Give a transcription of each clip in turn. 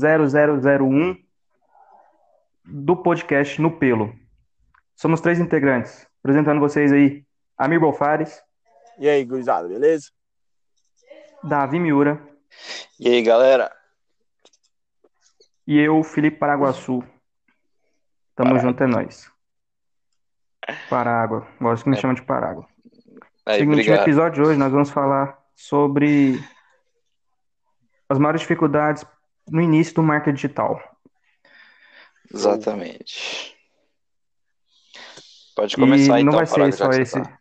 0001 do podcast No Pelo. Somos três integrantes. Apresentando vocês aí, Amir Bolfares. E aí, gurizada, beleza? Davi Miura. E aí, galera? E eu, Felipe Paraguaçu. Tamo junto, é nóis. Parágua. Gosto que me é. chama de Parágua. Aí, Seguinte, obrigado. no episódio de hoje nós vamos falar sobre as maiores dificuldades no início do marketing digital. Exatamente. Pode começar e então. não vai ser só esse. tá.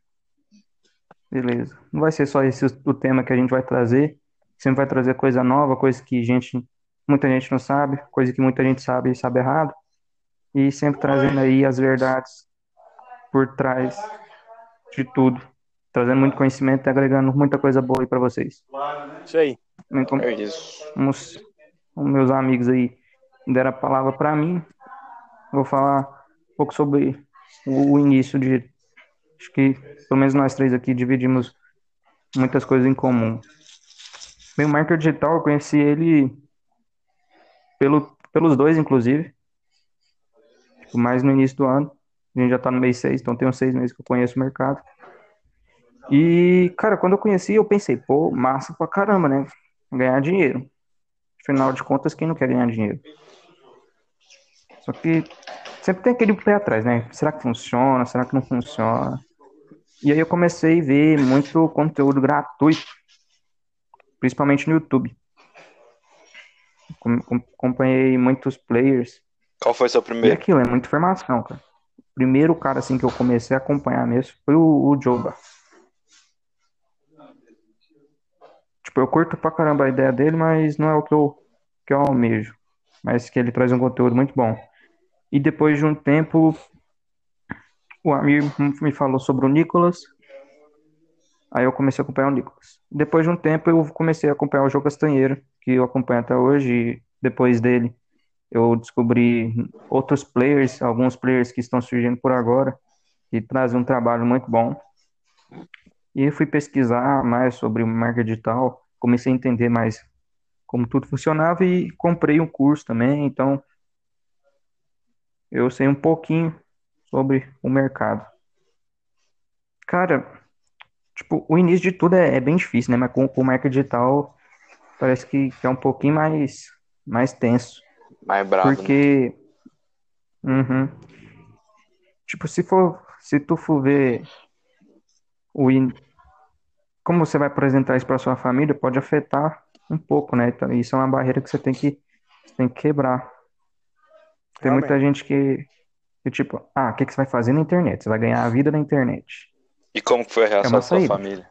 Beleza. Não vai ser só esse o tema que a gente vai trazer. Sempre vai trazer coisa nova, coisa que gente, muita gente não sabe, coisa que muita gente sabe e sabe errado. E sempre trazendo aí as verdades por trás de tudo. Trazendo muito conhecimento e agregando muita coisa boa aí pra vocês. Isso aí. Então, É isso. uns, os meus amigos aí deram a palavra para mim. Vou falar um pouco sobre o, início de. Acho que pelo menos nós três aqui dividimos muitas coisas em comum. Bem, o marketing digital, eu conheci ele pelo, pelos dois, inclusive. Tipo, mais no início do ano. A gente já tá no mês seis, então tem uns seis meses que eu conheço o mercado. E, cara, quando eu conheci, eu pensei, pô, massa pra caramba, né? Ganhar dinheiro. Afinal de contas, quem não quer ganhar dinheiro? Só que sempre tem aquele pé atrás, né? Será que funciona? Será que não funciona? E aí eu comecei a ver muito conteúdo gratuito, principalmente no YouTube. Com- com- Acompanhei muitos players. Qual foi seu E primeiro? aquilo, é muita informação, cara. O primeiro cara, assim, que eu comecei a acompanhar mesmo foi o, o Joba. Tipo, eu curto pra caramba a ideia dele, mas não é o que eu, que eu almejo. Mas que ele traz um conteúdo muito bom. E depois de um tempo, o Amir me falou sobre o Nicolas. Aí eu comecei a acompanhar o Nicolas. Depois de um tempo, eu comecei a acompanhar o João Castanheira, que eu acompanho até hoje. E depois dele, eu descobri outros players, alguns players que estão surgindo por agora, que trazem um trabalho muito bom. E fui pesquisar mais sobre marketing digital, comecei a entender mais como tudo funcionava e comprei um curso também, então eu sei um pouquinho sobre o mercado. Cara, tipo, o início de tudo é, é bem difícil, né? Mas com, com o marketing digital parece que, que é um pouquinho mais, mais tenso. Mais bravo. né? Porque. Uhum. Tipo, se for. Se tu for ver o in... como você vai apresentar isso para sua família, pode afetar um pouco, né? Então, isso é uma barreira que você tem que, você tem que quebrar. Tem muita gente que, que tipo, ah, o que, que você vai fazer na internet? Você vai ganhar a vida na internet. E como foi a É reação da sua família?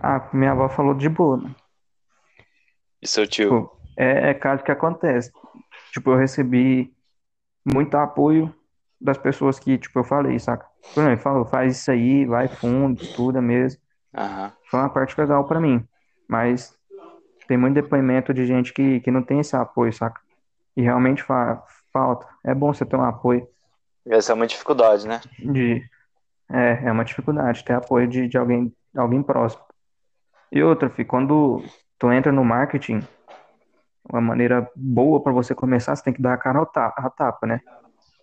Ah, minha avó falou de boa, né? E seu tio? Tipo, é, é caso que acontece. Tipo, eu recebi muito apoio das pessoas que, tipo, eu falei, saca? Por exemplo, falou, faz isso aí, vai fundo, estuda mesmo. Aham. Foi uma parte legal pra mim. Mas tem muito depoimento de gente que, que não tem esse apoio, saca? E realmente fa falta. É bom você ter um apoio Essa é uma dificuldade, né? de. É, é uma dificuldade ter apoio de, de alguém, alguém próximo. E outra, fi, quando tu entra no marketing, uma maneira boa para você começar, você tem que dar a cara a tapa, né?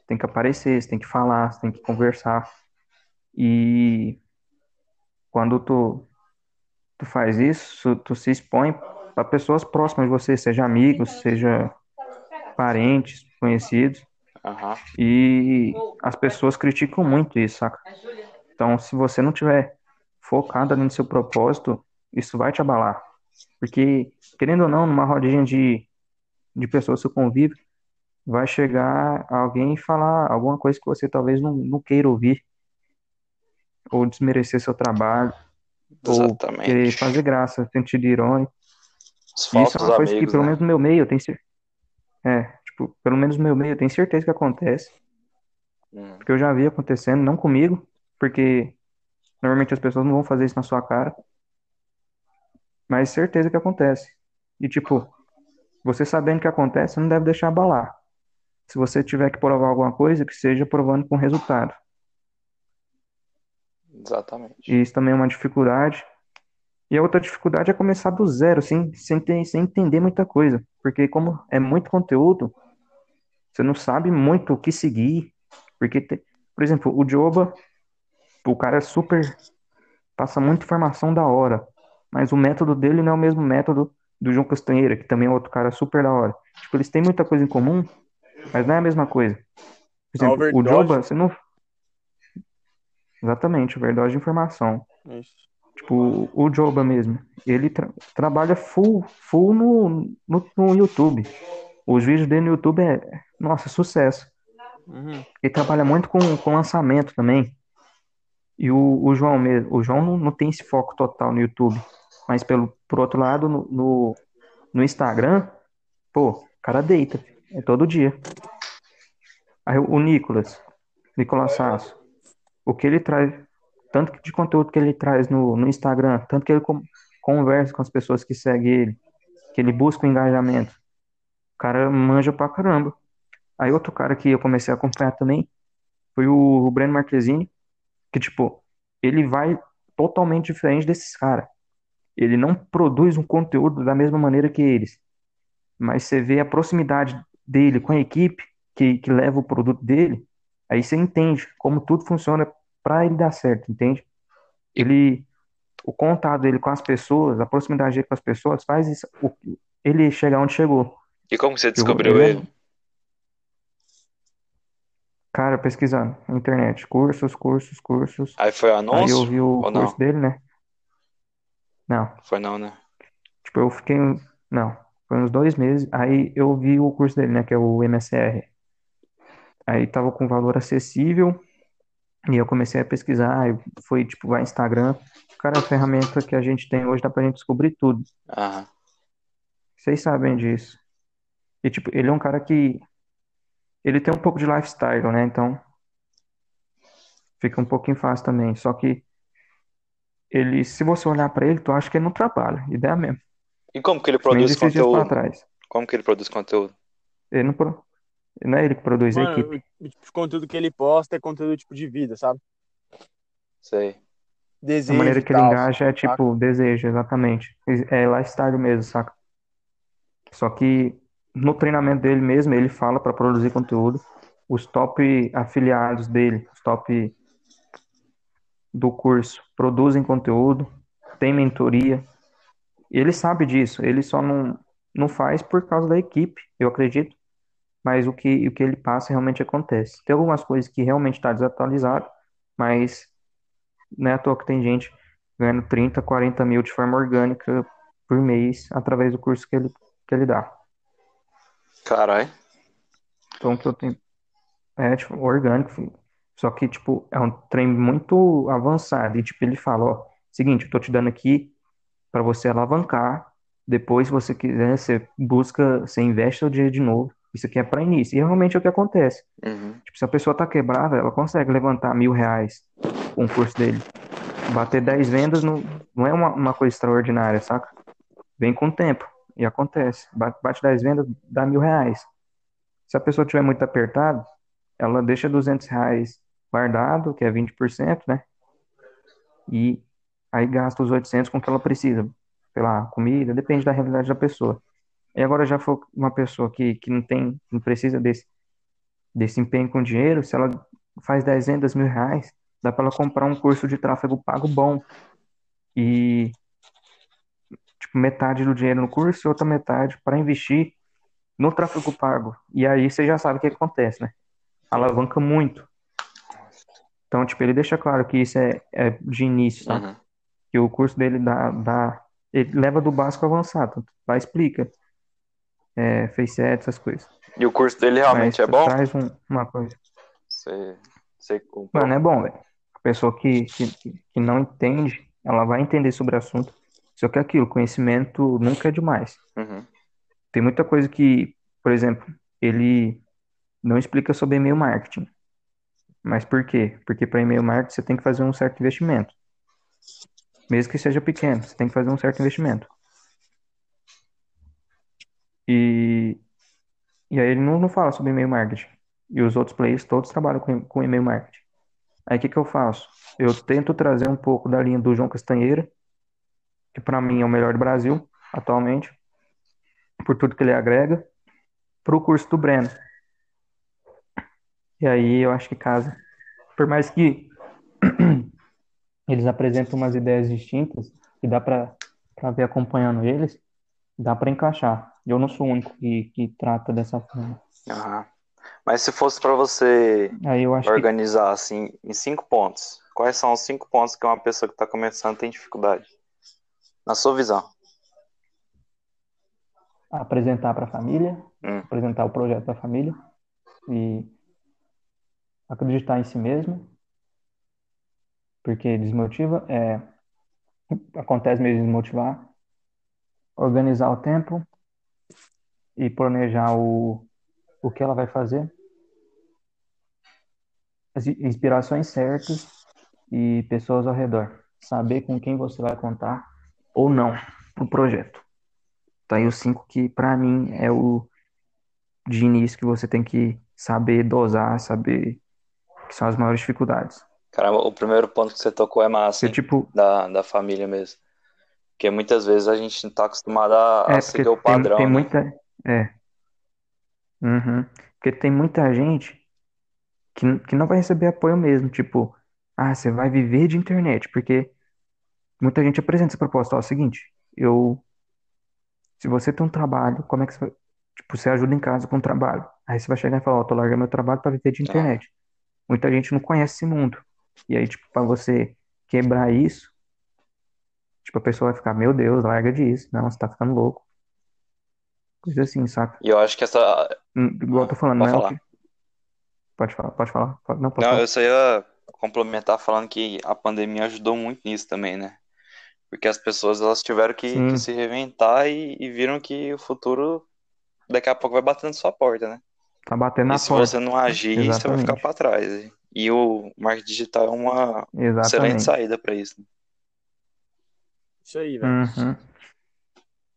Tem que aparecer, você tem que falar, você tem que conversar. E quando tu, tu faz isso, tu se expõe para pessoas próximas de você, seja amigos, seja parentes, conhecidos. Aham. E as pessoas criticam muito isso, saca? Então, se você não tiver focado ali no seu propósito, isso vai te abalar. Porque, querendo ou não, numa rodinha de, de pessoas que você convive, vai chegar alguém e falar alguma coisa que você talvez não, não queira ouvir, ou desmerecer seu trabalho, ou querer fazer graça, sentido irônico. Isso é uma coisa que, amigos, pelo né? menos no meu meio, eu tenho certeza. É, tipo, pelo menos no meu meio, eu tenho certeza que acontece. Hum. Porque eu já vi acontecendo, não comigo, porque normalmente as pessoas não vão fazer isso na sua cara, mas certeza que acontece. E tipo, você sabendo que acontece, você não deve deixar abalar. Se você tiver que provar alguma coisa, que seja provando com resultado. Exatamente. E isso também é uma dificuldade E a outra dificuldade é começar do zero, sem, sem, ter, sem entender muita coisa. Porque como é muito conteúdo, você não sabe muito o que seguir. Porque, te- por exemplo, o Joba, o cara é super, passa muita informação da hora. Mas o método dele não é o mesmo método do João Castanheira, que também é outro cara super da hora. Tipo, eles têm muita coisa em comum, mas não é a mesma coisa. Por A exemplo, o. Joba, você não. Exatamente, overdose de informação. Isso. Tipo, o Joba mesmo, ele tra- trabalha full, full no, no, no YouTube. Os vídeos dele no YouTube é, nossa, sucesso. Uhum. Ele trabalha muito com, com lançamento também. E o, o João mesmo, o João não, não tem esse foco total no YouTube. Mas pelo, por outro lado, no, no, no Instagram, pô, o cara deita, é todo dia. Aí o Nicolas, Nicolas Sasso, o que ele traz, tanto de conteúdo que ele traz no, no Instagram, tanto que ele com- conversa com as pessoas que seguem ele, que ele busca o engajamento. O cara manja pra caramba. Aí outro cara que eu comecei a acompanhar também foi o, o Breno Marquezine, que tipo, ele vai totalmente diferente desses caras. Ele não produz um conteúdo da mesma maneira que eles, mas você vê a proximidade dele com a equipe que, que leva o produto dele, aí você entende como tudo funciona para ele dar certo, entende? Ele, o contato dele com as pessoas, a proximidade dele com as pessoas faz isso, o- ele chegar onde chegou. E como você Eu- descobriu ele é- ele? Cara, pesquisando na internet, cursos, cursos, cursos. Aí foi Aí eu anúncio? vi o ou não? curso dele, né? Não, Foi não, né? tipo, eu fiquei, não, foi uns dois meses, aí eu vi o curso dele, né, que é o MSR. Aí tava com valor acessível, e eu comecei a pesquisar, foi, tipo, vai Instagram. Cara, a ferramenta que a gente tem hoje dá pra gente descobrir tudo. Aham. Vocês sabem disso. E, tipo, ele é um cara que, ele tem um pouco de lifestyle, né, então fica um pouquinho fácil também. Só que ele, se você olhar pra ele, tu acha que ele não trabalha, ideia mesmo. E como que ele produz conteúdo? trás. Como que ele produz conteúdo? Ele não, pro- não é ele que produz a Mano, equipe. o, tipo de conteúdo que ele posta é conteúdo tipo de vida, sabe? Sei. A Desejo maneira e que ele tal. engaja é tipo desejo, exatamente. É lifestyle mesmo, saca? Só que no treinamento dele mesmo, ele fala para produzir conteúdo. Os top afiliados dele, os top do curso, produzem conteúdo, tem mentoria. Ele sabe disso, ele só não, não faz por causa da equipe, eu acredito. Mas o que, o que ele passa realmente acontece. Tem algumas coisas que realmente está desatualizado, mas não é à toa que tem gente ganhando 30, 40 mil de forma orgânica por mês através do curso que ele, que ele dá. Caralho. Então, que eu tenho. É, tipo, orgânico. Só que, tipo, é um trem muito avançado. E, tipo, ele fala: ó, seguinte, eu tô te dando aqui para você alavancar. Depois, se você quiser, você busca, você investe seu dinheiro de novo. Isso aqui é para início. E realmente é o que acontece. Uhum. Tipo, se a pessoa tá quebrada, ela consegue levantar mil reais com o curso dele. Bater 10 vendas não, não é uma, uma coisa extraordinária, saca? Vem com o tempo. E acontece. Bate, bate 10 vendas, dá mil reais. Se a pessoa tiver muito apertado, ela deixa 200 reais guardado, que é 20%, né? E aí gasta os 800 com o que ela precisa. Lá, comida, depende da realidade da pessoa. E agora já for uma pessoa que, que não tem, não precisa desse, desse empenho com dinheiro, se ela faz 10 vendas, mil reais, dá para ela comprar um curso de tráfego pago bom. E, tipo, metade do dinheiro no curso e outra metade para investir no tráfego pago. E aí você já sabe o que acontece, né? Alavanca muito. Então, tipo, ele deixa claro que isso é, é de início, tá? Uhum. Que o curso dele dá, dá, ele leva do básico ao avançado. Lá explica. É, face essas coisas. E o curso dele realmente Mas é bom? traz um- uma coisa. Você, você? Mano, é bom, velho. A pessoa que, que, que não entende, ela vai entender sobre o assunto. Só que é aquilo, conhecimento nunca é demais. Uhum. Tem muita coisa que, por exemplo, ele não explica sobre e-mail marketing. Mas por quê? Porque para e-mail marketing você tem que fazer um certo investimento. Mesmo que seja pequeno, você tem que fazer um certo investimento. E, e aí ele não, não fala sobre e-mail marketing. E os outros players todos trabalham com, com e-mail marketing. Aí o que que eu faço? Eu tento trazer um pouco da linha do João Castanheira, que para mim é o melhor do Brasil, atualmente, por tudo que ele agrega, pro curso do Breno. E aí eu acho que casa. Por mais que eles apresentam umas ideias distintas, e dá para ver acompanhando eles, dá para encaixar. Eu não sou o único que, que trata dessa forma. Aham. Mas se fosse para você acho que organizar assim em cinco pontos, quais são os cinco pontos que uma pessoa que está começando tem dificuldade? Na sua visão. apresentar para a família, Hum. apresentar o projeto para a família e acreditar em si mesmo, porque desmotiva, é, acontece mesmo desmotivar, organizar o tempo e planejar o, o que ela vai fazer, as inspirações certas e pessoas ao redor, saber com quem você vai contar ou não pro projeto. Tá aí os cinco que pra mim é o de início que você tem que saber dosar, saber que são as maiores dificuldades. Caramba, o primeiro ponto que você tocou é massa, Porque, hein? tipo, Da, da família mesmo. Porque muitas vezes a gente não tá acostumado a, a é, porque seguir o tem, padrão, tem né? muita. É. Uhum. Porque tem muita gente que, que não vai receber apoio mesmo. Tipo, ah, você vai viver de internet. Porque muita gente apresenta essa proposta. Ó, é o seguinte, eu. Se você tem um trabalho, como é que você vai. Tipo, você ajuda em casa com um trabalho. Aí você vai chegar e falar, ó, tô largando meu trabalho pra viver de Ah, internet. Muita gente não conhece esse mundo. E aí, tipo, pra você quebrar isso, tipo, a pessoa vai ficar, meu Deus, larga disso. Não, você tá ficando louco. Coisa assim, saca? e eu acho que essa. Hum, Igual eu tô falando, não pode é o falar. que. Pode falar, pode falar. Pode- Não, pode Não, falar. eu só ia complementar falando que a pandemia ajudou muito nisso também, né? Porque as pessoas elas tiveram que, que se reinventar e, e viram que o futuro daqui a pouco vai bater na sua porta, né? tá batendo E na se você porta. não agir, você vai ficar Exatamente. para trás. E o marketing digital é uma excelente Exatamente. saída para isso. Isso aí, velho. Uhum.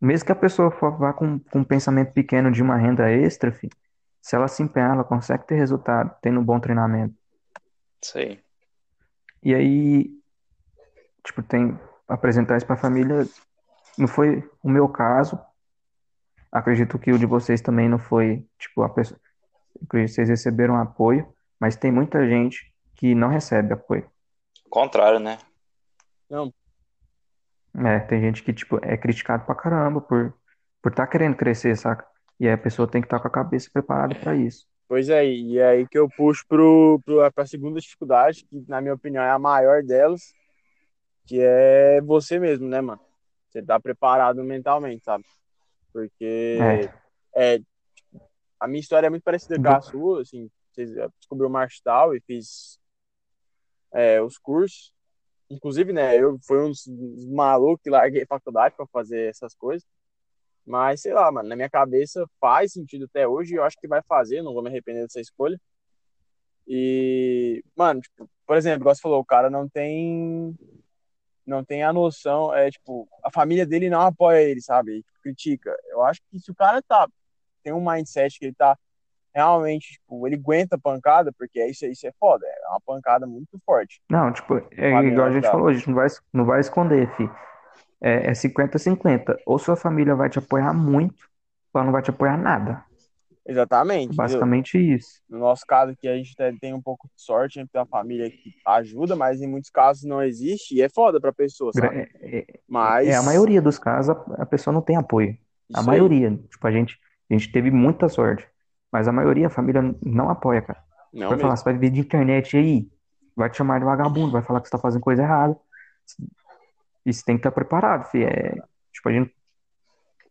Mesmo que a pessoa vá com, com um pensamento pequeno de uma renda extra, filho, se ela se empenhar, ela consegue ter resultado, tendo um bom treinamento. Isso aí. E aí, tipo, tem apresentar isso pra família. Não foi o meu caso. Acredito que o de vocês também não foi, tipo, a pessoa. Vocês receberam apoio, mas tem muita gente que não recebe apoio. Contrário, né? Não, É, tem gente que, tipo, é criticado pra caramba por por estar querendo crescer, saca? E aí a pessoa tem que estar com a cabeça preparada pra isso. pois é, e é aí que eu puxo pro, pro, pra segunda dificuldade, que na minha opinião é a maior delas, que é você mesmo, né, mano? Você tá preparado mentalmente, sabe? Porque É, é, a minha história é muito parecida com a sua, assim, vocês- eu descobri o marketing e fiz é, os cursos. Inclusive, né, eu fui um dos malucos que larguei faculdade para fazer essas coisas. Mas, sei lá, mano, na minha cabeça faz sentido até hoje e eu acho que vai fazer, não vou me arrepender dessa escolha. E, mano, tipo, por exemplo, igual você falou, o cara não tem não tem a noção, é tipo, a família dele não apoia ele, sabe? Critica. Eu acho que se o cara tá tem um mindset que ele tá realmente, tipo, ele aguenta a pancada, porque é isso, isso é foda, é uma pancada muito forte. não, tipo, é Família igual a gente falou, a gente não vai, não vai esconder, fi. É, é 50-50. Ou sua família vai te apoiar muito, ou ela não vai te apoiar nada. Exatamente. entendeu? Basicamente isso. No nosso caso aqui, a gente tem um pouco de sorte, a gente tem uma família que ajuda, mas em muitos casos não existe e é foda pra pessoa, sabe? É, é- Mas é a maioria dos casos, a, a pessoa não tem apoio. A isso aí. maioria. Tipo, a gente, a gente teve muita sorte. Mas a maioria, a família não apoia, cara. Não Vai falar, mesmo. você vai viver de internet aí, vai te chamar de vagabundo, vai falar que você tá fazendo coisa errada. E você tem que estar preparado, fi. É, tipo, a gente,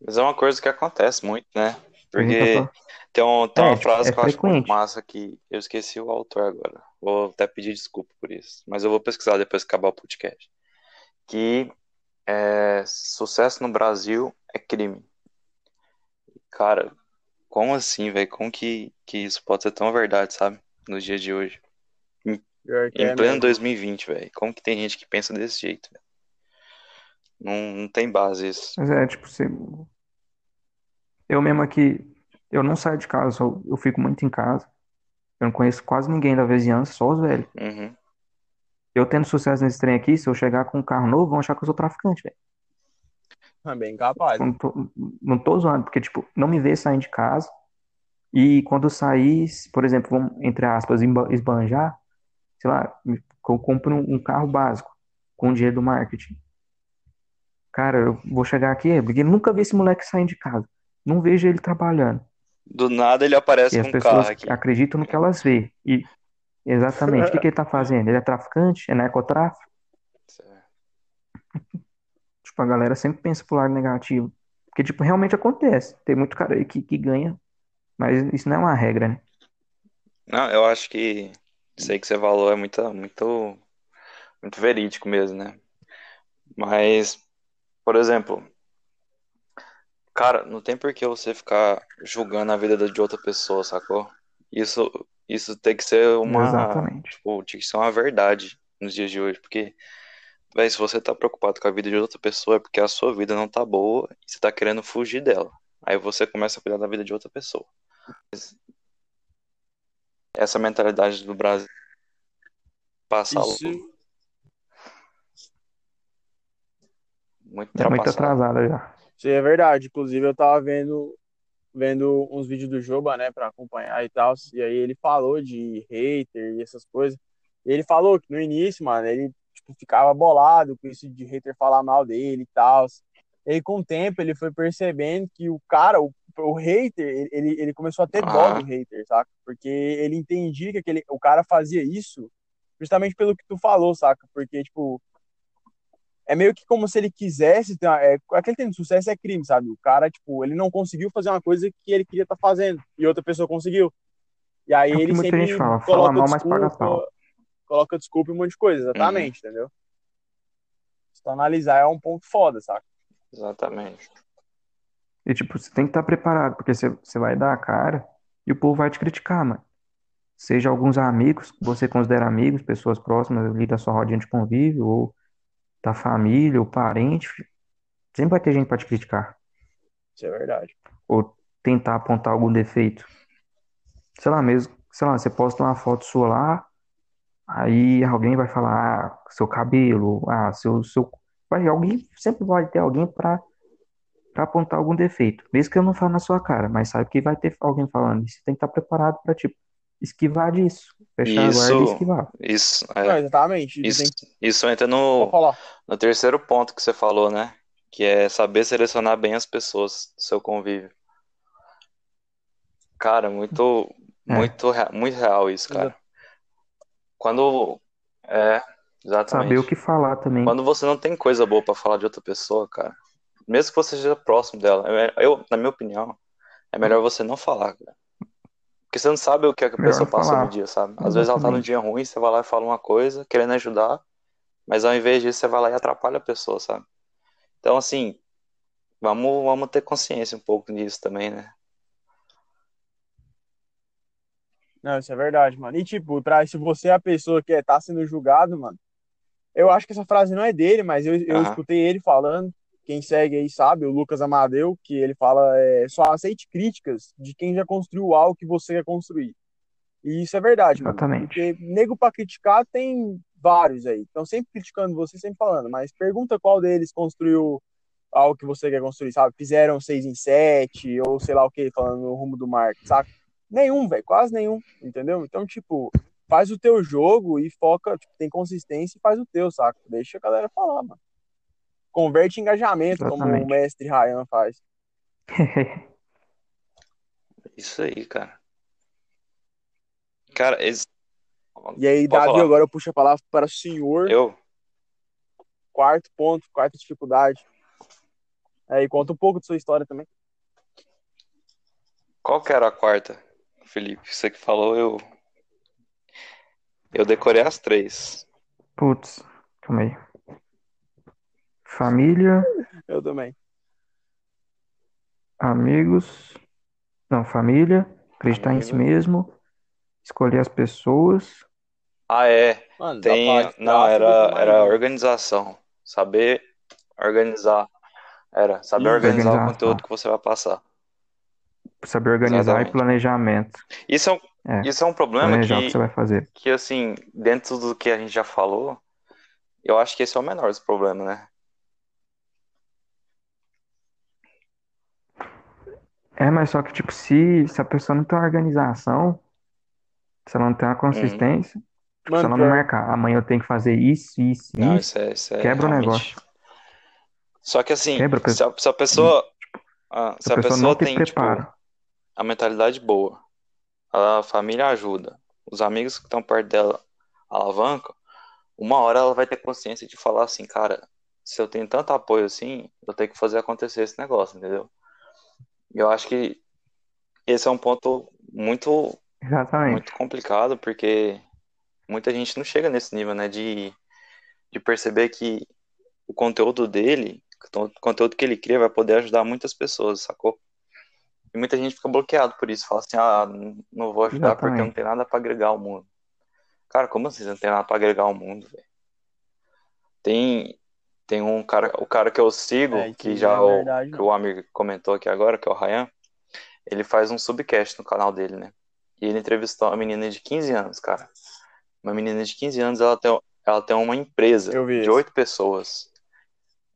Mas é uma coisa que acontece muito, né? tá Porque falando. tem, um, tem É, uma frase é que eu acho muito massa que eu esqueci o autor agora. Vou até pedir desculpa por isso. Mas eu vou pesquisar depois que acabar o podcast. Que é, sucesso no Brasil é crime. Cara, como assim, velho? Como que, que isso pode ser tão verdade, sabe? Nos dias de hoje. Em, em é pleno mesmo. 2020, velho. Como que tem gente que pensa desse jeito, velho? Não, não tem base isso. Mas é, tipo, você... eu mesmo aqui, eu não saio de casa, só- eu fico muito em casa. Eu não conheço quase ninguém da vizinhança, só os velhos. Uhum. Eu tendo sucesso nesse trem aqui, se eu chegar com um carro novo, vão achar que eu sou traficante, velho. É bem capaz. Não tô, não tô zoando, porque, tipo, não me vê saindo de casa. E quando sair, por exemplo, vamos, entre aspas, esbanjar, sei lá, eu compro um, carro básico com dinheiro do marketing. Cara, eu vou chegar aqui, porque nunca vi esse moleque saindo de casa. Não vejo ele trabalhando. Do nada ele E aparece as com um carro pessoas aqui. acreditam no que elas veem. E, exatamente, o que que ele tá fazendo? Ele é traficante? É narcotráfico? Tipo, a galera sempre pensa pro lado negativo. Porque, tipo, realmente acontece. Tem muito cara aí que, que ganha, mas isso não é uma regra, né? Não, eu acho que isso aí que você falou é muito, muito, muito verídico mesmo, né? Mas, por exemplo, cara, não tem por que você ficar julgando a vida de outra pessoa, sacou? Isso, isso tem que ser uma, Exatamente. tipo, tinha que ser uma verdade nos dias de hoje, porque, véi, se você tá preocupado com a vida de outra pessoa é porque a sua vida não tá boa e você tá querendo fugir dela. Aí você começa a cuidar da vida de outra pessoa. Mas Essa mentalidade do Brasil passa Isso, muito É muito atrasada já. isso é verdade. Inclusive, eu tava vendo, vendo uns vídeos do Joba, né, pra acompanhar e tal. E aí ele falou de hater e essas coisas. E ele falou que no início, mano, ele ficava bolado com isso de hater falar mal dele e tal. E aí, com o tempo, ele foi percebendo que o cara, o, o hater, ele, ele começou a ter dó Ah. do hater, saca? Porque ele entendia que aquele, o cara fazia isso justamente pelo que tu falou, saca? Porque, tipo, é meio que como se ele quisesse é, aquele tem de sucesso é crime, sabe? O cara, tipo, ele não conseguiu fazer uma coisa que ele queria estar fazendo e outra pessoa conseguiu. E aí É ele sempre fala, fala coloca mal, mas paga desculpa, pau. Coloca desculpa e um monte de coisa, exatamente, entendeu? Se tu analisar é um ponto foda, saca? Exatamente. E, tipo, você tem que estar preparado, porque você, você vai dar a cara e o povo vai te criticar, mano. Seja alguns amigos, que você considera amigos, pessoas próximas ali da sua rodinha de convívio, ou da família, ou parente. Sempre vai ter gente pra te criticar. Isso é verdade. Ou tentar apontar algum defeito. Sei lá mesmo, sei lá, você posta uma foto sua lá, aí alguém vai falar, ah, seu cabelo, ah, seu, seu... Vai, alguém, sempre vai ter alguém pra, pra apontar algum defeito. Mesmo que eu não fale na sua cara, mas sabe que vai ter alguém falando. Você tem que estar preparado pra, tipo, esquivar disso. Fechar a guarda e Isso, esquivar. isso, Não, é, exatamente. Tu isso, isso entra no, no terceiro ponto que você falou, né? Que é saber selecionar bem as pessoas do seu convívio. Cara, muito, É, muito, muito real isso, cara. Quando, é, saber o exatamente. que falar também. Quando você não tem coisa boa pra falar de outra pessoa, cara, mesmo que você esteja próximo dela, eu, eu, na minha opinião, é melhor você não falar, cara. Porque você não sabe o que a Melhor pessoa passou no dia, sabe? Às vezes ela tá num Exatamente. dia ruim, você vai lá e fala uma coisa, querendo ajudar, mas ao invés disso você vai lá e atrapalha a pessoa, sabe? Então, assim, vamos, vamos ter consciência um pouco nisso também, né? Não, isso é verdade, mano. E tipo, pra, se você é a pessoa que é, tá sendo julgado, mano, eu acho que essa frase não é dele, mas eu, eu Aham. escutei ele falando. Quem segue aí sabe, o Lucas Amadeu, que ele fala é, só aceite críticas de quem já construiu algo que você quer construir. E isso é verdade, mano. Exatamente. Porque nego pra criticar tem vários aí. Então sempre criticando você, sempre falando. Mas pergunta qual deles construiu algo que você quer construir, sabe? Fizeram seis em sete, ou sei lá o que, falando no rumo do marketing, saca? Nenhum, velho, quase nenhum, entendeu? Então, tipo, faz o teu jogo e foca, tipo, tem consistência e faz o teu, saca? Deixa a galera falar, mano. Converte em engajamento, como o Exatamente. mestre Ryan faz. Isso aí, cara. Cara, esse... E aí, Pode Davi, falar. agora eu puxo a palavra para o senhor. Eu? Quarto ponto, quarta dificuldade. Aí, conta um pouco de sua história também. Qual que era a quarta, Felipe? Você que falou, eu... Eu decorei as três. Putz, calma aí. Família, Eu também. amigos. Não, família, acreditar em si Amigo. mesmo, escolher as pessoas. Ah, é. Mano, Tem... parte Não, era, era um. organização. Saber organizar. Era, saber Isso. organizar o Organização. conteúdo que você vai passar. Saber organizar Exatamente. e planejamento. Isso é um, É, isso é um problema o que que, você vai fazer. que, assim, dentro do que a gente já falou, eu acho que esse é o menor dos problemas, né? É, mas só que, tipo, se, se a pessoa não tem uma organização, se ela não tem uma consistência, tipo, se ela não marcar, amanhã eu tenho que fazer isso, isso, Não, isso, isso é, isso é quebra o realmente. negócio. Só que assim, Quebra, se a, se a pessoa, ah, se se a a pessoa pessoa não tem tem, tipo. A mentalidade boa, a família ajuda, os amigos que estão perto dela alavancam, uma hora ela vai ter consciência de falar assim, cara, se eu tenho tanto apoio assim, eu tenho que fazer acontecer esse negócio, entendeu? Eu acho que esse é um ponto muito, Exatamente. muito complicado, porque muita gente não chega nesse nível, né, de, de perceber que o conteúdo dele, o conteúdo que ele cria vai poder ajudar muitas pessoas, sacou? E muita gente fica bloqueado por isso, fala assim, ah, não vou ajudar porque eu não Exatamente. tenho nada pra agregar ao mundo. Cara, como assim não tem nada pra agregar ao mundo, velho? Tem, tem um cara, o cara que eu sigo, É, que já é o, que o amigo comentou aqui agora, que é o Ryan, ele faz um subcast no canal dele, né? E ele entrevistou uma menina de 15 anos, cara. Uma menina de 15 anos, ela tem, ela tem uma empresa de oito pessoas.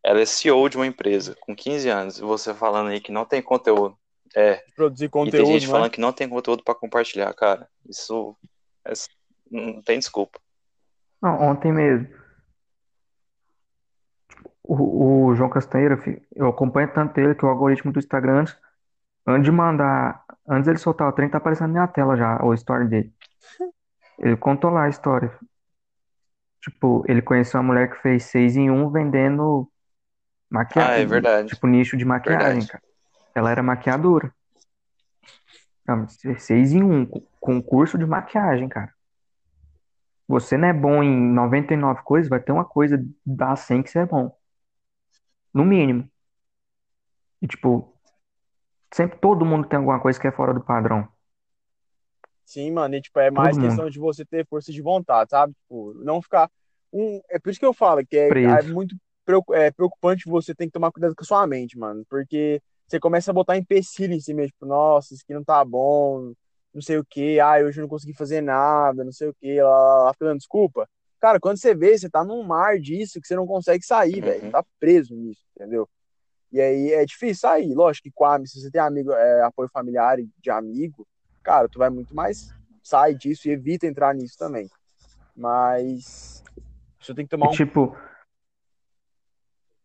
Ela é CEO de uma empresa com 15 anos. E você falando aí que não tem conteúdo. É, Produzir e tem conteúdo, gente não falando é? que não tem conteúdo pra compartilhar, cara. Isso é- não tem desculpa. Não, ontem mesmo, o, o João Castanheira, eu acompanho tanto ele que o algoritmo do Instagram, antes, antes de mandar, antes ele soltar o trem, tá aparecendo na minha tela já, o story dele. Ele contou lá a história. Tipo, ele conheceu uma mulher que fez seis em um vendendo Ah, é maquiagem, verdade. tipo, nicho de maquiagem, Verdade. cara. Ela era maquiadora. Não, mas seis em um, com com curso de maquiagem, cara. Você não é bom em 99 coisas, vai ter uma coisa das 100 que você é bom. No mínimo. E, tipo, sempre todo mundo tem alguma coisa que é fora do padrão. Sim, mano, e tipo, é mais Todo mundo. questão de você ter força de vontade, sabe? Tipo, não ficar um, é por isso que eu falo que é, é muito é, preocupante você tem que tomar cuidado com a sua mente, mano, porque você começa a botar empecilho em si mesmo, tipo, nossa, isso aqui não tá bom, não sei o que, ah, hoje eu não consegui fazer nada, não sei o que, lá, lá, lá, fica dando desculpa. Cara, quando você vê, você tá num mar disso que você não consegue sair, velho, Uhum. tá preso nisso, entendeu? E aí é difícil sair, lógico que com a, se você tem amigo, é, apoio familiar de amigo, cara, tu vai muito mais sai disso e evita entrar nisso também. Mas você tem que tomar um. tipo,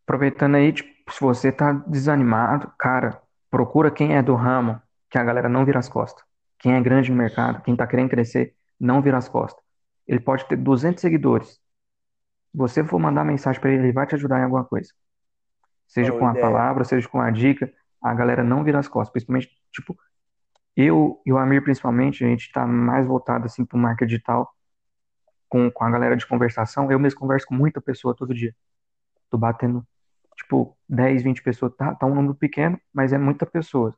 aproveitando aí, tipo, se você tá desanimado, cara, procura quem é do ramo, que a galera não vira as costas. Quem é grande no mercado, quem tá querendo crescer, não vira as costas. Ele pode ter 200 seguidores. Se você for mandar mensagem pra ele, ele vai te ajudar em alguma coisa. Seja Boa com ideia. palavra, seja com uma dica, a galera não vira as costas. Principalmente, tipo, eu e o Amir, principalmente, a gente tá mais voltado, assim, pro marketing digital, com, com a galera de conversação. Eu mesmo converso com muita pessoa todo dia. Tô batendo, tipo, 10, 20 pessoas. Tá, tá um número pequeno, mas é muita pessoa.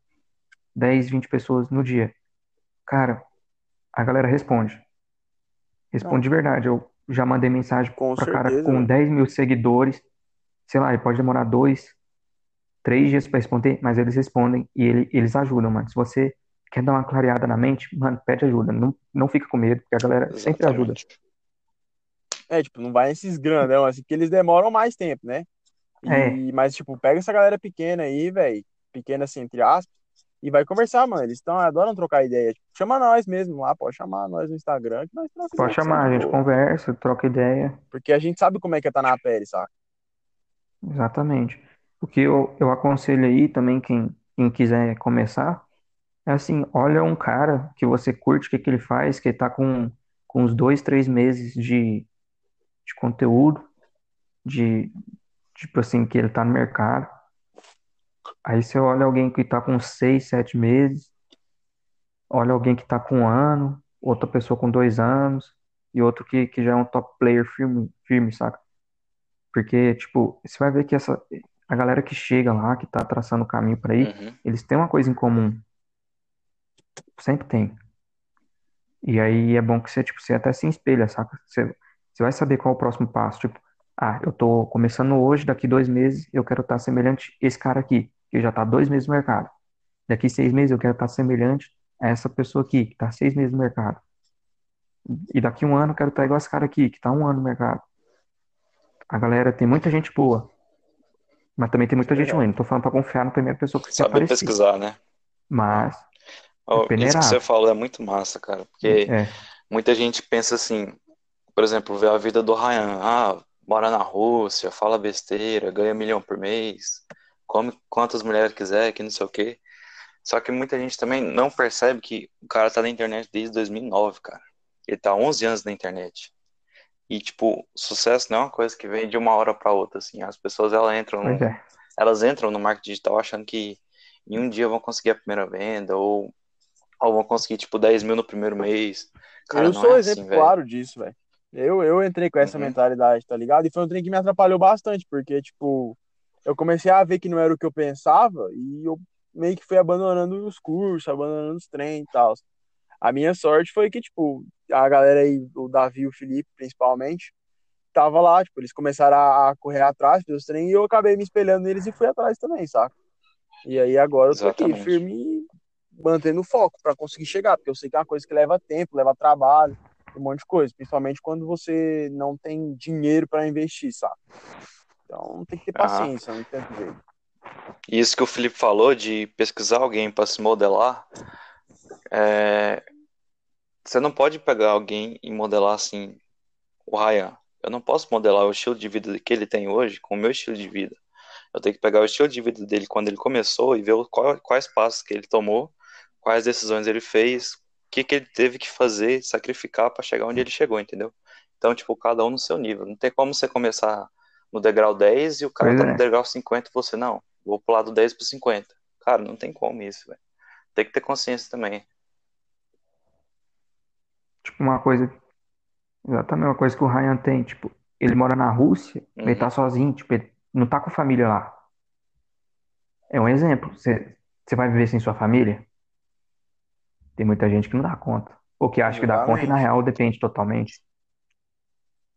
10, 20 pessoas no dia. Cara, a galera responde. Responde Não. de verdade. Eu já mandei mensagem Com pra cara certeza, com velho. 10 mil seguidores. Sei lá, ele pode demorar dois, três dias pra responder, mas eles respondem e ele- eles ajudam, mano. Se você quer dar uma clareada na mente, mano, pede ajuda. Não, não fica com medo, porque a galera sempre ajuda. Exatamente. É, tipo, não vai nesses grandão, assim, que eles demoram mais tempo, né? E, É. Mas, tipo, pega essa galera pequena aí, velho. Pequena, assim, entre aspas, e vai conversar, mano. Eles tão, adoram trocar ideia. Tipo, chama nós mesmo lá, pode chamar nós no Instagram, que nós Pode chamar, a gente boa. conversa, troca ideia. Porque a gente sabe como é que é tá na pele, saca? Exatamente. O que eu, eu aconselho aí também, quem, quem quiser começar, é assim, olha um cara que você curte, o que, que ele faz, que ele tá com, com uns dois, três meses de, de conteúdo, de, tipo assim, que ele tá no mercado. Aí você olha alguém que tá com seis, sete meses, olha alguém que tá com um ano, outra pessoa com dois anos, e outro que, que já é um top player firme, firme, saca? Porque, tipo, você vai ver que essa, a galera que chega lá, que tá traçando o caminho pra ir, Uhum. eles têm uma coisa em comum. Sempre tem. E aí é bom que você, tipo, você até se espelha, saca? Você, você vai saber qual é o próximo passo. Tipo, ah, eu tô começando hoje, daqui dois meses eu quero estar semelhante a esse cara aqui, que já tá dois meses no mercado. Daqui seis meses eu quero estar semelhante a essa pessoa aqui, que tá seis meses no mercado. E daqui um ano eu quero estar igual esse cara aqui, que tá um ano no mercado. A galera tem muita gente boa, mas também tem muita gente Verdade. ruim. Não tô falando pra confiar na primeira pessoa que você Saber aparecer. pesquisar, né? Mas é Oh, isso que você falou é muito massa, cara, porque É, muita gente pensa assim, por exemplo, vê a vida do Ryan, ah, mora na Rússia, fala besteira, ganha um milhão por mês, come quantas mulheres quiser, que não sei o quê. Só que muita gente também não percebe que o cara tá na internet desde 2009, cara. Ele tá há 11 anos na internet. E, tipo, sucesso não é uma coisa que vem de uma hora pra outra, assim. As pessoas, elas entram no, é. elas entram no marketing digital achando que em um dia vão conseguir a primeira venda, ou, ou vão conseguir, tipo, 10 mil no primeiro mês. Cara, Eu não é sou assim, exemplo velho. claro disso, velho. Eu, eu entrei com essa Uhum, mentalidade, tá ligado? E foi um trem que me atrapalhou bastante, porque, tipo, eu comecei a ver que não era o que eu pensava e eu meio que fui abandonando os cursos, abandonando os treinos e tal. A minha sorte foi que, tipo, a galera aí, o Davi e o Felipe, principalmente, tava lá, tipo, eles começaram a correr atrás dos treinos e eu acabei me espelhando neles e fui atrás também, saca? E aí agora eu tô aqui, exatamente. firme e mantendo o foco pra conseguir chegar, porque eu sei que é uma coisa que leva tempo, leva trabalho, um monte de coisa, principalmente quando você não tem dinheiro pra investir, sabe? Então tem que ter Aham. paciência, não tem. E isso que o Felipe falou de pesquisar alguém para se modelar, é, você não pode pegar alguém e modelar assim, o Ryan. Eu não posso modelar o estilo de vida que ele tem hoje com o meu estilo de vida. Eu tenho que pegar o estilo de vida dele quando ele começou e ver qual- quais passos que ele tomou, quais decisões ele fez, que que ele teve que fazer, sacrificar para chegar onde ele chegou, entendeu? Então, tipo, cada um no seu nível. Não tem como você começar no degrau 10 e o cara Pois tá no é. degrau 50 e você não. Vou pular do 10 pro 50. Cara, não tem como isso, velho. Tem que ter consciência também. Tipo, uma coisa, exatamente uma coisa que o Ryan tem, tipo, ele mora na Rússia, ele Uhum. tá sozinho, tipo, ele não tá com família lá. É um exemplo. Você vai viver sem sua família? Tem muita gente que não dá conta. Ou que acha que dá conta e na real depende totalmente.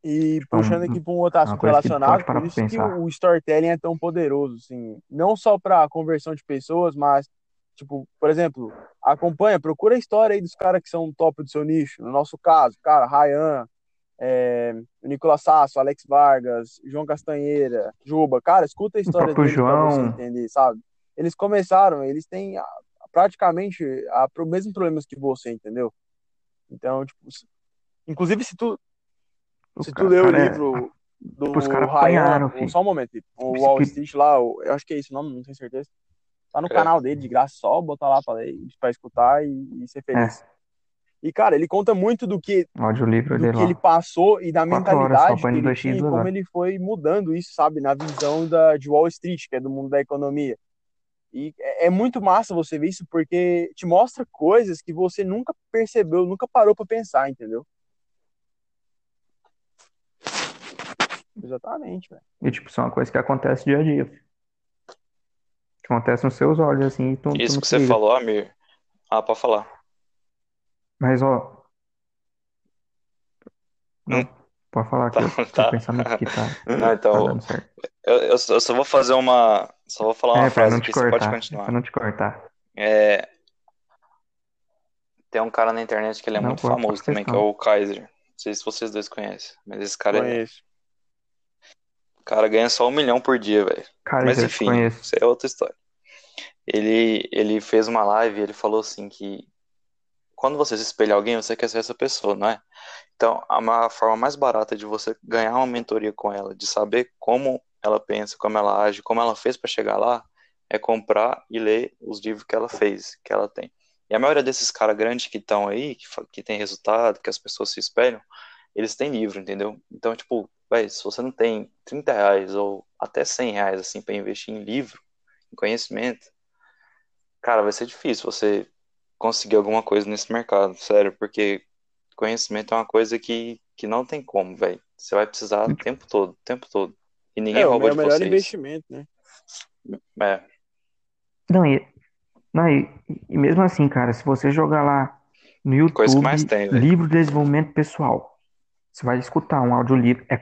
E Tipo, é puxando aqui para um outro é assunto que relacionado, por pra isso que pensar. o storytelling é tão poderoso, assim, não só para conversão de pessoas, mas, tipo, por exemplo, acompanha, procura a história aí dos caras que são top do seu nicho. No nosso caso, cara, Ryan, é, o Nicolas Sasso, Alex Vargas, João Castanheira, Juba, cara, escuta a história deles para você João, entender, sabe? Eles começaram, eles têm ah, praticamente a, pro mesmos problemas que você, entendeu? Então, tipo, se- inclusive se tu o se tu ca- leu o cara, é- livro tipo, os do caras Ryan, apanharam, o- filho. só um momento, Felipe, o Tipo, Wall que- Street lá, o- eu acho que é esse o nome, não tenho certeza. Tá no É. canal dele, de graça, só botar lá pra, ler, pra escutar e, e ser feliz. É, E, cara, ele conta muito do que, o do dele que ele lá. passou e da Quatro mentalidade que ele 2x, tinha e como ele foi mudando isso, sabe, na visão da, de Wall Street, que é do mundo da economia. E é, é muito massa você ver isso porque te mostra coisas que você nunca percebeu, nunca parou pra pensar, entendeu? Exatamente, velho. E, tipo, isso é uma coisa que acontece dia a dia. Que acontece nos seus olhos, assim, e tu, tu Isso não que você liga. falou, Amir. Ah, pode falar. Mas, ó, não, Hum, pode falar que tá, eu, que o tá. pensamento aqui tá, Não, tá então, dando certo. eu, eu só eu só vou fazer uma. Só vou falar uma É, pra frase não te aqui, você pode cortar, é pra continuar. não te cortar. É, tem um cara na internet que ele é Não, muito pô, famoso também, que é o Kaiser. Não sei se vocês dois conhecem, mas esse cara, é, Conheço. o cara ganha só um milhão por dia, velho. Mas enfim, conheço. isso é outra história. Ele, ele fez uma live e ele falou assim que quando você se espelha alguém, você quer ser essa pessoa, não é? Então, a ma- forma mais barata de você ganhar uma mentoria com ela, de saber como ela pensa, como ela age, como ela fez para chegar lá, é comprar e ler os livros que ela fez, que ela tem. E a maioria desses caras grandes que estão aí, que, que tem resultado, que as pessoas se espelham, eles têm livro, entendeu? Então, tipo, véi, se você não tem 30 reais ou até 100 reais, assim, para investir em livro, em conhecimento, cara, vai ser difícil você conseguir alguma coisa nesse mercado, sério, porque conhecimento é uma coisa que, que não tem como, velho. Você vai precisar o tempo todo, o tempo todo. E ninguém É, o rouba me- o de melhor vocês. investimento, né? É, Não, e, não, e, e mesmo assim, cara, se você jogar lá no coisa que mais YouTube, tem, livro de desenvolvimento pessoal, você vai escutar um audiolivro, é,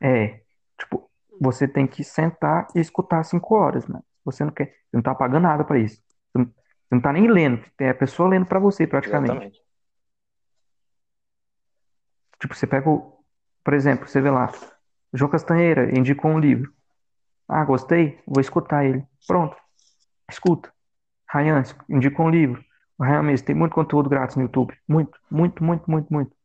é, tipo, você tem que sentar e escutar cinco horas, mano. Você não quer, você não tá pagando nada pra isso. Você não, você não tá nem lendo, tem a pessoa lendo pra você, praticamente. Exatamente. Tipo, você pega o, por exemplo, você vê lá, João Castanheira indicou um livro. Ah, gostei, vou escutar ele. Pronto, escuta. Ryan, indica um livro. O Ryan mesmo, tem muito conteúdo grátis no YouTube. Muito, muito, muito, muito, muito.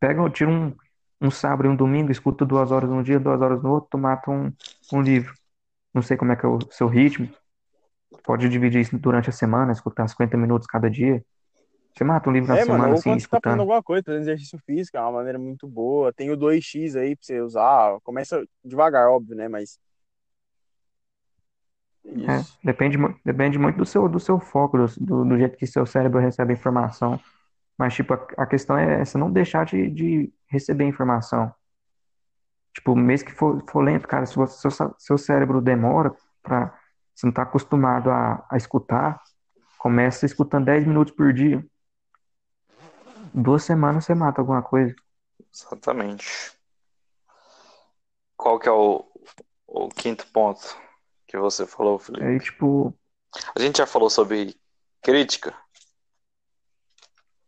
Pega, tira um, um sábado e um domingo, escuta duas horas num dia, duas horas no outro, tu mata um, um livro. Não sei como é que é o seu ritmo. Pode dividir isso durante a semana, escutar 50 minutos cada dia. Você mata um livro na É, semana, mano, assim, quando você tá fazendo escutando. alguma coisa, fazendo exercício físico, é uma maneira muito boa. Tem o 2x aí pra você usar. Começa devagar, óbvio, né? Mas. É, depende, depende muito do seu, do seu foco, do, do, jeito que seu cérebro recebe a informação. Mas, tipo, a, a questão é essa, não deixar de, de receber informação. Tipo, mesmo que for, for lento, cara, se você, seu, seu cérebro demora pra, você não tá acostumado a, a escutar, começa escutando 10 minutos por dia. Duas semanas você mata alguma coisa. Exatamente. Qual que é o, o quinto ponto que você falou, Felipe? Aí, tipo, A gente já falou sobre crítica.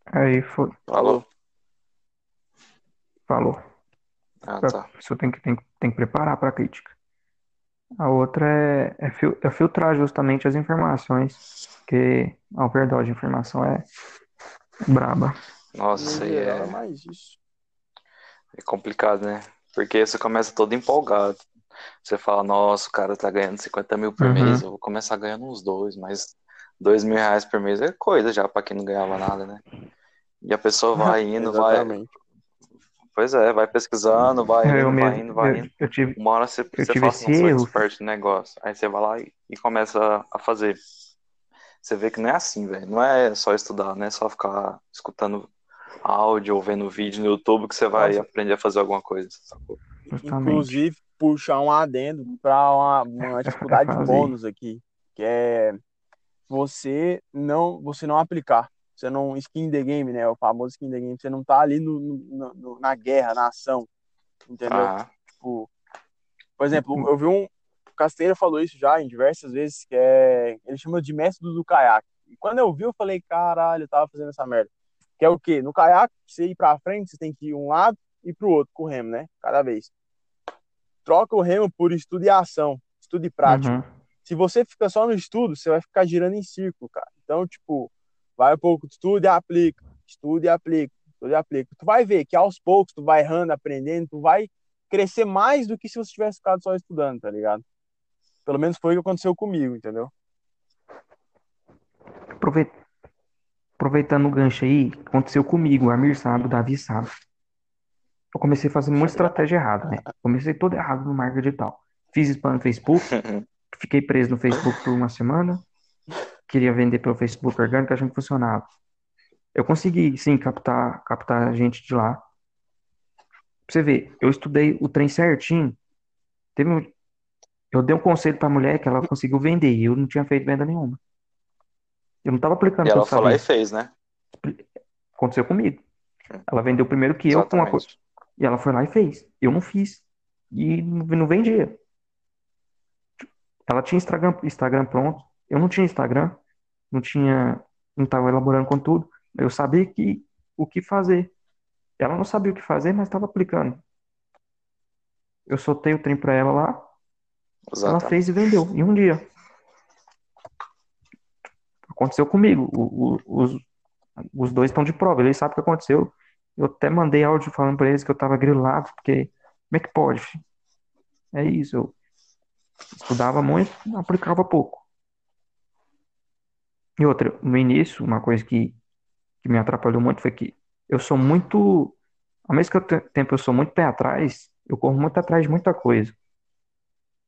aí foi, Falou? falou. Ah, A tá. pessoa tem que, tem, tem que preparar para a crítica. A outra é, é, fil- é filtrar justamente as informações, porque a overdose de informação é braba. Nossa, No isso aí geral, é, é mais isso. é complicado, né? Porque você começa todo empolgado. Você fala, nossa, o cara tá ganhando 50 mil por Uhum. mês, eu vou começar ganhando uns dois, mas dois mil reais por mês é coisa já pra quem não ganhava nada, né? E a pessoa vai indo, vai. Pois é, vai pesquisando, vai É, Eu indo, vai mesmo, indo, vai eu, indo. eu tive, Uma hora você, eu você tive fala assim, sou expert no negócio. Aí você vai lá e, e começa a fazer. Você vê que não é assim, velho. Não é só estudar, não é só ficar escutando áudio ou vendo vídeo no YouTube que você vai Nossa. aprender a fazer alguma coisa, sacou? Justamente. Inclusive, puxar um adendo para uma, uma dificuldade bônus aqui, que é você não, você não aplicar. Você não skin the game, né? O famoso skin the game. Você não tá ali no, no- no- na guerra, na ação, entendeu? Ah, Tipo, por exemplo, eu vi um. O Casteira falou isso já em diversas vezes, que é. Ele chama de método do caiaque. E quando eu vi, eu falei, caralho, eu tava fazendo essa merda. Que é o quê? No caiaque, você ir pra frente, você tem que ir um lado e pro outro com o remo, né? Cada vez. Troca o remo por estudo e ação, estudo e prática. Uhum. Se você fica só no estudo, você vai ficar girando em círculo, cara. Então, tipo, vai um pouco de estudo e aplica, estudo e aplica, estudo e aplica. Tu vai ver que aos poucos tu vai errando, aprendendo, tu vai crescer mais do que se você tivesse ficado só estudando, tá ligado? Pelo menos foi o que aconteceu comigo, entendeu? Aproveit- Aproveitando o gancho aí, aconteceu comigo, o Amir sabe, o Davi sabe. Eu comecei fazendo muita estratégia errada, né? Comecei todo errado no marketing digital. Fiz spam no Facebook, fiquei preso no Facebook por uma semana, queria vender pelo Facebook orgânico, achando que funcionava. Eu consegui, sim, captar, captar gente de lá. Pra você ver, eu estudei o trem certinho. Teve um- eu dei um conselho pra mulher que ela conseguiu vender e eu não tinha feito venda nenhuma. Eu não tava aplicando e ela foi lá e fez, né? Aconteceu comigo. Ela vendeu primeiro que eu com uma coisa. Exatamente. E ela foi lá e fez. Eu não fiz. E não não vendia. Ela tinha Instagram, Instagram pronto. Eu não tinha Instagram. Não tinha. Não estava elaborando conteúdo. Eu sabia que, o que fazer. Ela não sabia o que fazer, mas estava aplicando. Eu soltei o trem pra ela lá. Ela Exatamente. fez e vendeu. Em um dia. Aconteceu comigo. O- o- os, os dois estão de prova. Eles sabem o que aconteceu. Eu até mandei áudio falando pra eles que eu tava grilado, porque como é que pode? É isso. Eu estudava muito, aplicava pouco. E outra, no início, uma coisa que, que me atrapalhou muito foi que eu sou muito. Ao mesmo tempo eu sou muito pé atrás, eu corro muito atrás de muita coisa.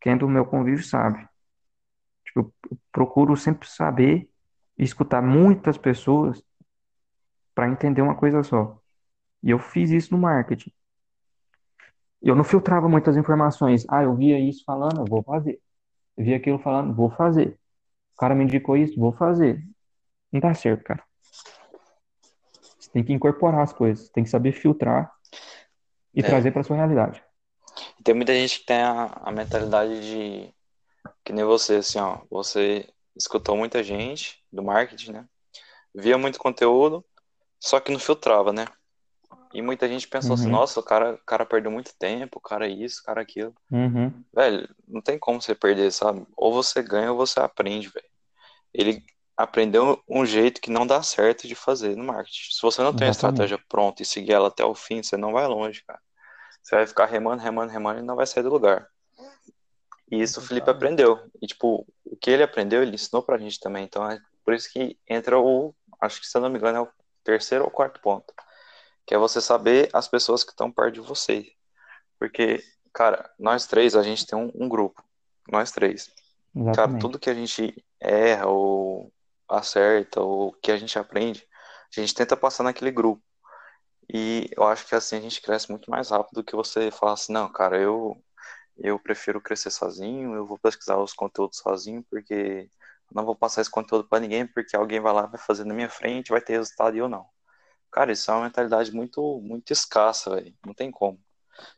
Quem é do meu convívio sabe. Tipo, eu procuro sempre saber e escutar muitas pessoas para entender uma coisa só. E eu fiz isso no marketing. Eu não filtrava muitas informações. Ah, eu via isso falando, eu vou fazer. Eu via aquilo falando, vou fazer. O cara me indicou isso, vou fazer. Não dá certo, cara. Você tem que incorporar as coisas, tem que saber filtrar e É. trazer para sua realidade. Tem muita gente que tem a, a mentalidade de que nem você, assim, ó. Você escutou muita gente do marketing, né? Via muito conteúdo, só que não filtrava, né? E muita gente pensou assim, Uhum. nossa, o cara, o cara perdeu muito tempo, o cara isso, o cara aquilo. Uhum. Velho, não tem como você perder, sabe? Ou você ganha ou você aprende, velho. Ele aprendeu um jeito que não dá certo de fazer no marketing. Se você não tem a estratégia pronta e seguir ela até o fim, você não vai longe, cara. Você vai ficar remando, remando, remando e não vai sair do lugar. E isso o Felipe aprendeu. E, tipo, o que ele aprendeu, ele ensinou pra gente também. Então, é por isso que entra o, acho que se eu não me engano, é o terceiro ou quarto ponto. Que é você saber as pessoas que estão perto de você. Porque, cara, nós três, a gente tem um, um grupo. Nós três. Cara, Exatamente. tudo que a gente erra ou acerta ou que a gente aprende, a gente tenta passar naquele grupo. E eu acho que assim a gente cresce muito mais rápido do que você falar assim, não, cara, eu eu prefiro crescer sozinho, eu vou pesquisar os conteúdos sozinho, porque não vou passar esse conteúdo para ninguém, porque alguém vai lá, vai fazer na minha frente, vai ter resultado e eu não. Cara, isso é uma mentalidade muito, muito escassa, velho. Não tem como.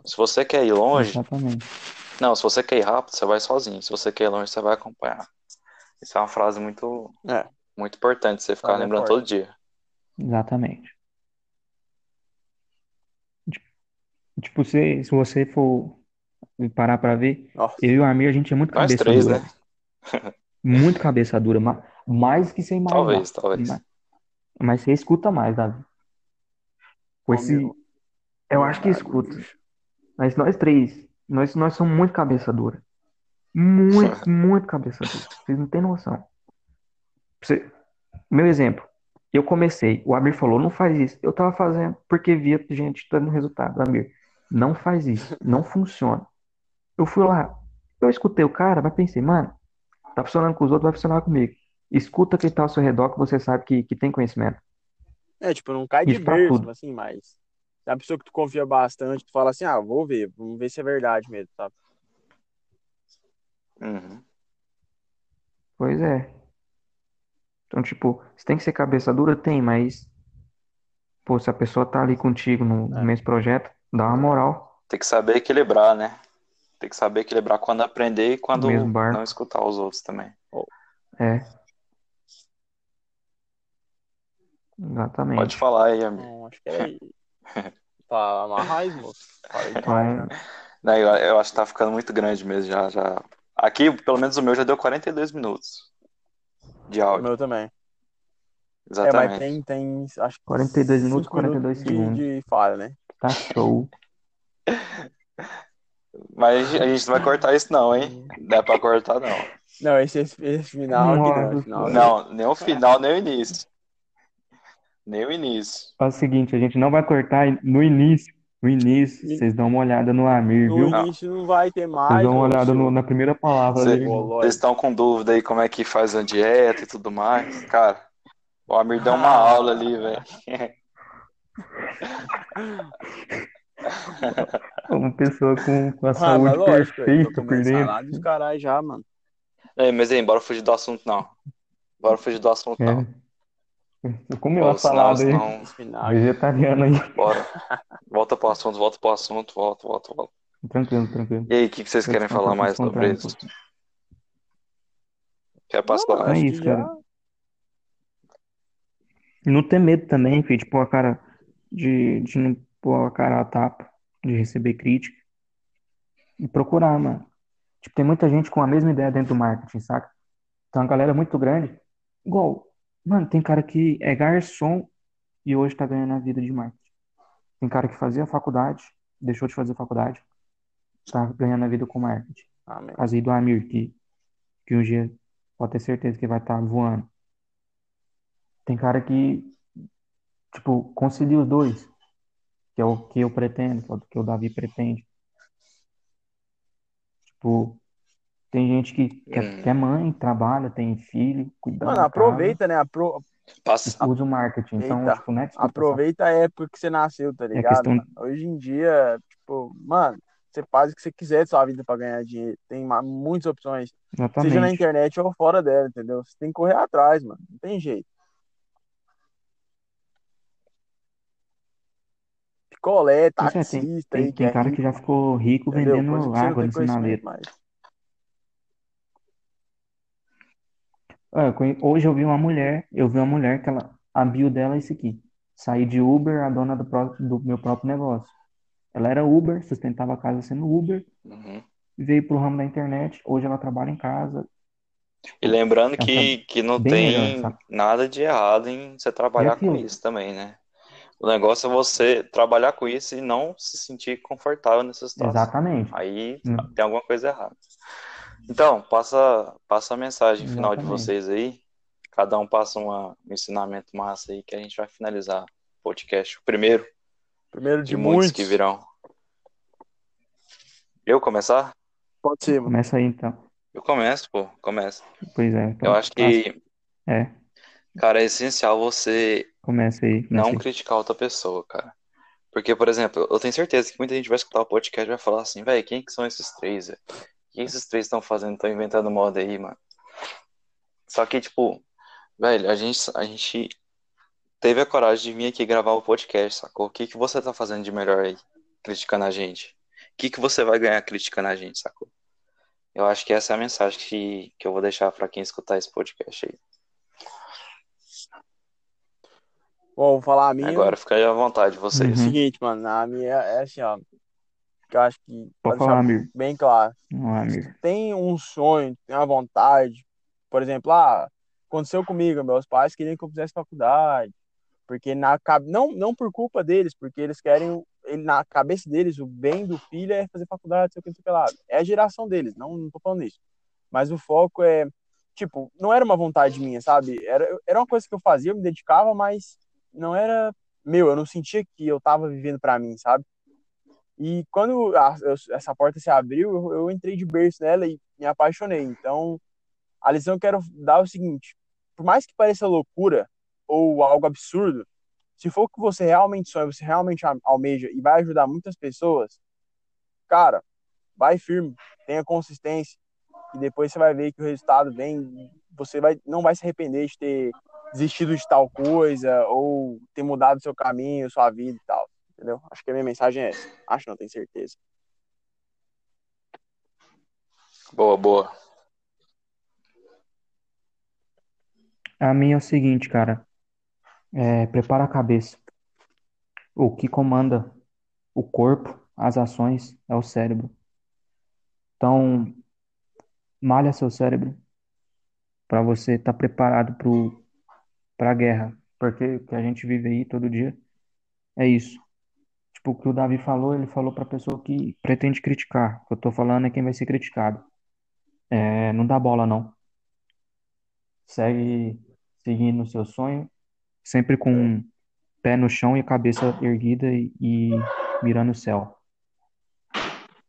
Se você quer ir longe, Exatamente. não, se você quer ir rápido, você vai sozinho. Se você quer ir longe, você vai acompanhar. Isso é uma frase muito, É. muito importante você ficar lembrando todo dia. Exatamente. Tipo, se, se você for parar pra ver, Nossa. eu e o Amir, a gente é muito Nós cabeça três, dura. né? Muito cabeça dura. ma- Mais que você imaginar. Talvez, talvez. Ma- Mas você escuta mais, Davi. Com esse... meu. Eu acho que escuta. Mas nós três, nós, nós somos muito cabeça dura. Muito, muito cabeça dura. Vocês não têm noção. Você- Meu exemplo. Eu comecei, o Amir falou, não faz isso. Eu tava fazendo porque via gente dando resultado. Amir, não faz isso. Não funciona. Eu fui lá, eu escutei o cara, mas pensei, mano, tá funcionando com os outros, vai funcionar comigo. Escuta quem tá ao seu redor que você sabe que, que tem conhecimento. É, tipo, não cai de Isso pra berço, assim, mas é uma pessoa que tu confia bastante, tu fala assim, ah, vou ver, vamos ver se é verdade mesmo, sabe? Uhum. Pois é. Então, tipo, você tem que ser cabeça dura? Tem, mas, pô, se a pessoa tá ali contigo no, no É. mesmo projeto, dá uma moral. Tem que saber equilibrar, né? Tem que saber equilibrar quando aprender e quando mesmo barco. não escutar os outros também. É. Exatamente. Pode falar aí, amigo. Então, acho que é isso. Tá amarrado, moço? Então? Não, eu, eu acho que tá ficando muito grande mesmo já, já. Aqui, pelo menos o meu já deu 42 minutos de O áudio. meu também. É, mas Exatamente. tem, tem, acho que 42 minutos, cinco minutos 42 de, segundos. de falha, né? Tá show. Mas a gente não vai cortar isso não, hein? Não é pra cortar não. Não, esse, esse, esse final aqui não. Esse final, Não, nem o final, nem o início. Nem o início. Faz o seguinte, a gente não vai cortar no início. No início, vocês dão uma olhada no Amir, No viu? início não vai ter Vocês mais. dão uma olhada no- na primeira palavra Cê- dele. Vocês estão com dúvida aí como é que faz a dieta e tudo mais? Cara, o Amir deu uma Ah. aula ali, velho. Uma pessoa com, com a Ah, saúde lógico, perfeita por dentro. caras já, mano. Ei, mas aí, bora fugir do assunto não. Bora fugir do assunto não. É. Você comeu Pô, a salada aí, vegetariana aí. bora. Volta pro assunto, volta pro assunto, volta, volta, volta. Tranquilo, tranquilo. E aí, o que, que vocês querem falar mais sobre isso? Quer Não, passar? mano, É isso, já. cara. E não ter medo também, filho, de pôr a cara, de, de não pôr a cara a tapa, de receber crítica. E procurar, mano. Tipo, tem muita gente com a mesma ideia dentro do marketing, saca? Tem uma galera muito grande. Igual, mano, tem cara que é garçom e hoje tá ganhando a vida de marketing. Tem cara que fazia faculdade, deixou de fazer faculdade, tá ganhando a vida com marketing. Amém. Caso do Amir, que, que um dia pode ter certeza que vai estar voando. Tem cara que, tipo, concilia os dois, que é o que eu pretendo, que é o que o Davi pretende. Tipo, tem gente que, que, é, Hum. é mãe, trabalha, tem filho, cuida Mano, aproveita, né? Apro- Passa. usa o marketing. Então, Eita. tipo, não é desculpa, aproveita a época que você nasceu, tá ligado? É questão-? Hoje em dia, tipo, mano, você faz o que você quiser da sua vida pra ganhar dinheiro. Tem muitas opções. só. Seja na Exatamente. internet ou fora dela, entendeu? Você tem que correr atrás, mano. Não tem jeito. Picolé, é, tem, taxista tem, tem é cara que já ficou rico entendeu? Vendendo água tem no sinaleiro. mas. Ah, Hoje eu vi uma mulher, eu vi uma mulher que ela, a bio dela é isso aqui. Saí de Uber, a dona do, próprio, do meu próprio negócio. Ela era Uber, sustentava a casa sendo Uber, Uhum. veio pro ramo da internet. Hoje ela trabalha em casa, E lembrando Ela que, que não melhor, tem sabe? nada de errado em você trabalhar com isso também, né? O negócio é você trabalhar com isso e não se sentir confortável nessa situação. exatamente. Aí Hum, tem alguma coisa errada. Então, passa, passa a mensagem final de Exatamente. vocês aí. Cada um passa uma, um ensinamento massa aí que a gente vai finalizar o podcast. O primeiro Primeiro de de muitos muitos. que virão. Eu começar? Pode ser. Começa aí então. Eu começo, pô, começo. Pois é, Eu então. acho Passa. que, É, cara, é essencial você começa aí, começa não aí. criticar outra pessoa, cara. Porque, por exemplo, eu tenho certeza que muita gente vai escutar o podcast e vai falar assim, velho, quem que são esses três, velho? O que esses três estão fazendo? Estão inventando moda aí, mano. Só que, tipo, velho, a gente, a gente teve a coragem de vir aqui gravar o podcast, sacou? O que que você tá fazendo de melhor aí, criticando a gente? O que que você vai ganhar criticando a gente, sacou? Eu acho que essa é a mensagem que, que eu vou deixar pra quem escutar esse podcast aí. Bom, vou falar a minha. Agora fica aí à vontade, É o vocês. Seguinte, mano. A minha é assim, ó. Que eu acho que, Pode falar, Amir. bem claro. Não, Amir. Tem um sonho, tem uma vontade. Por exemplo, ah, aconteceu comigo. Meus pais queriam que eu fizesse faculdade. Porque na, não, não por culpa deles, porque eles querem, ele, na cabeça deles, o bem do filho é fazer faculdade, sei o que, sei o que lá. É a geração deles, não, não tô falando isso. Mas o foco é, tipo, não era uma vontade minha, sabe? Era, era uma coisa que eu fazia, eu me dedicava, mas não era meu, eu não sentia que eu tava vivendo pra mim, sabe? E quando a- essa porta se abriu, eu, eu entrei de berço nela e me apaixonei. Então, a lição que eu quero dar é o seguinte: por mais que pareça loucura ou algo absurdo, se for o que você realmente sonha, você realmente almeja e vai ajudar muitas pessoas, cara, vai firme, tenha consistência e depois você vai ver que o resultado vem, você vai, não vai se arrepender de ter desistido de tal coisa ou ter mudado seu caminho, sua vida e tal, entendeu? Acho que a minha mensagem é essa. Acho não, tenho certeza. Boa, boa. A minha é o seguinte, cara. É, prepara a cabeça. O que comanda o corpo, as ações, é o cérebro. Então, malha seu cérebro para você estar preparado para a guerra. Porque o que a gente vive aí todo dia é isso. Tipo, o que o Davi falou, ele falou para a pessoa que pretende criticar. O que eu tô falando é quem vai ser criticado. É, não dá bola, não. Segue seguindo o seu sonho, sempre com um pé no chão e a cabeça erguida e, e mirando o céu.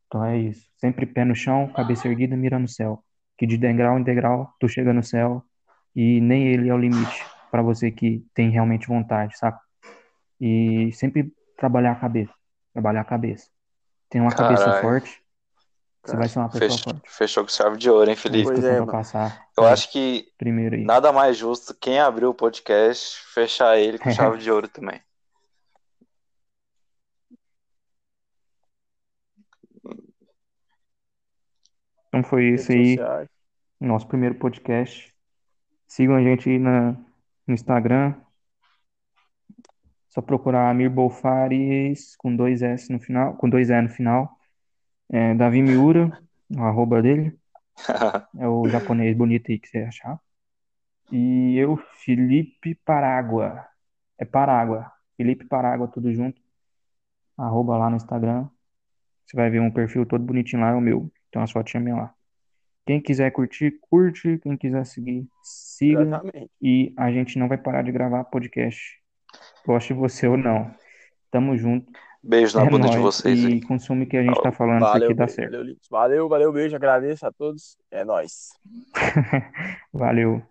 Então é isso. Sempre pé no chão, cabeça erguida, mirando o céu. Que de degrau em degrau tu chega no céu e nem ele é o limite para você que tem realmente vontade, saca? E sempre trabalhar a cabeça, trabalhar a cabeça. Tem uma cabeça forte, você vai ser uma pessoa Fech- forte. Fechou com chave de ouro, hein, É Felipe? Pois eu é, passar Eu é, acho que primeiro aí. nada mais justo quem abriu o podcast fechar ele com chave de ouro também. Então foi isso aí, nosso primeiro podcast. Sigam a gente aí na, no Instagram. Só procurar Amir Bolfares com dois S no final, com dois E no final. É, Davi Miura, o arroba dele. É o japonês bonito aí que você achar. E eu, Felipe Parágua. É Parágua. Felipe Parágua, tudo junto. Arroba lá no Instagram. Você vai ver um perfil todo bonitinho lá, é o meu. Tem umas fotinhas minhas lá. Quem quiser curtir, curte. Quem quiser seguir, siga. Exatamente. E a gente não vai parar de gravar podcast. Goste você ou não. Tamo junto. Beijo na É bunda de vocês E aí. consome o que a gente tá falando, isso Valeu, aqui dá certo. valeu. Valeu, valeu, beijo, agradeço a todos. É nóis. Valeu.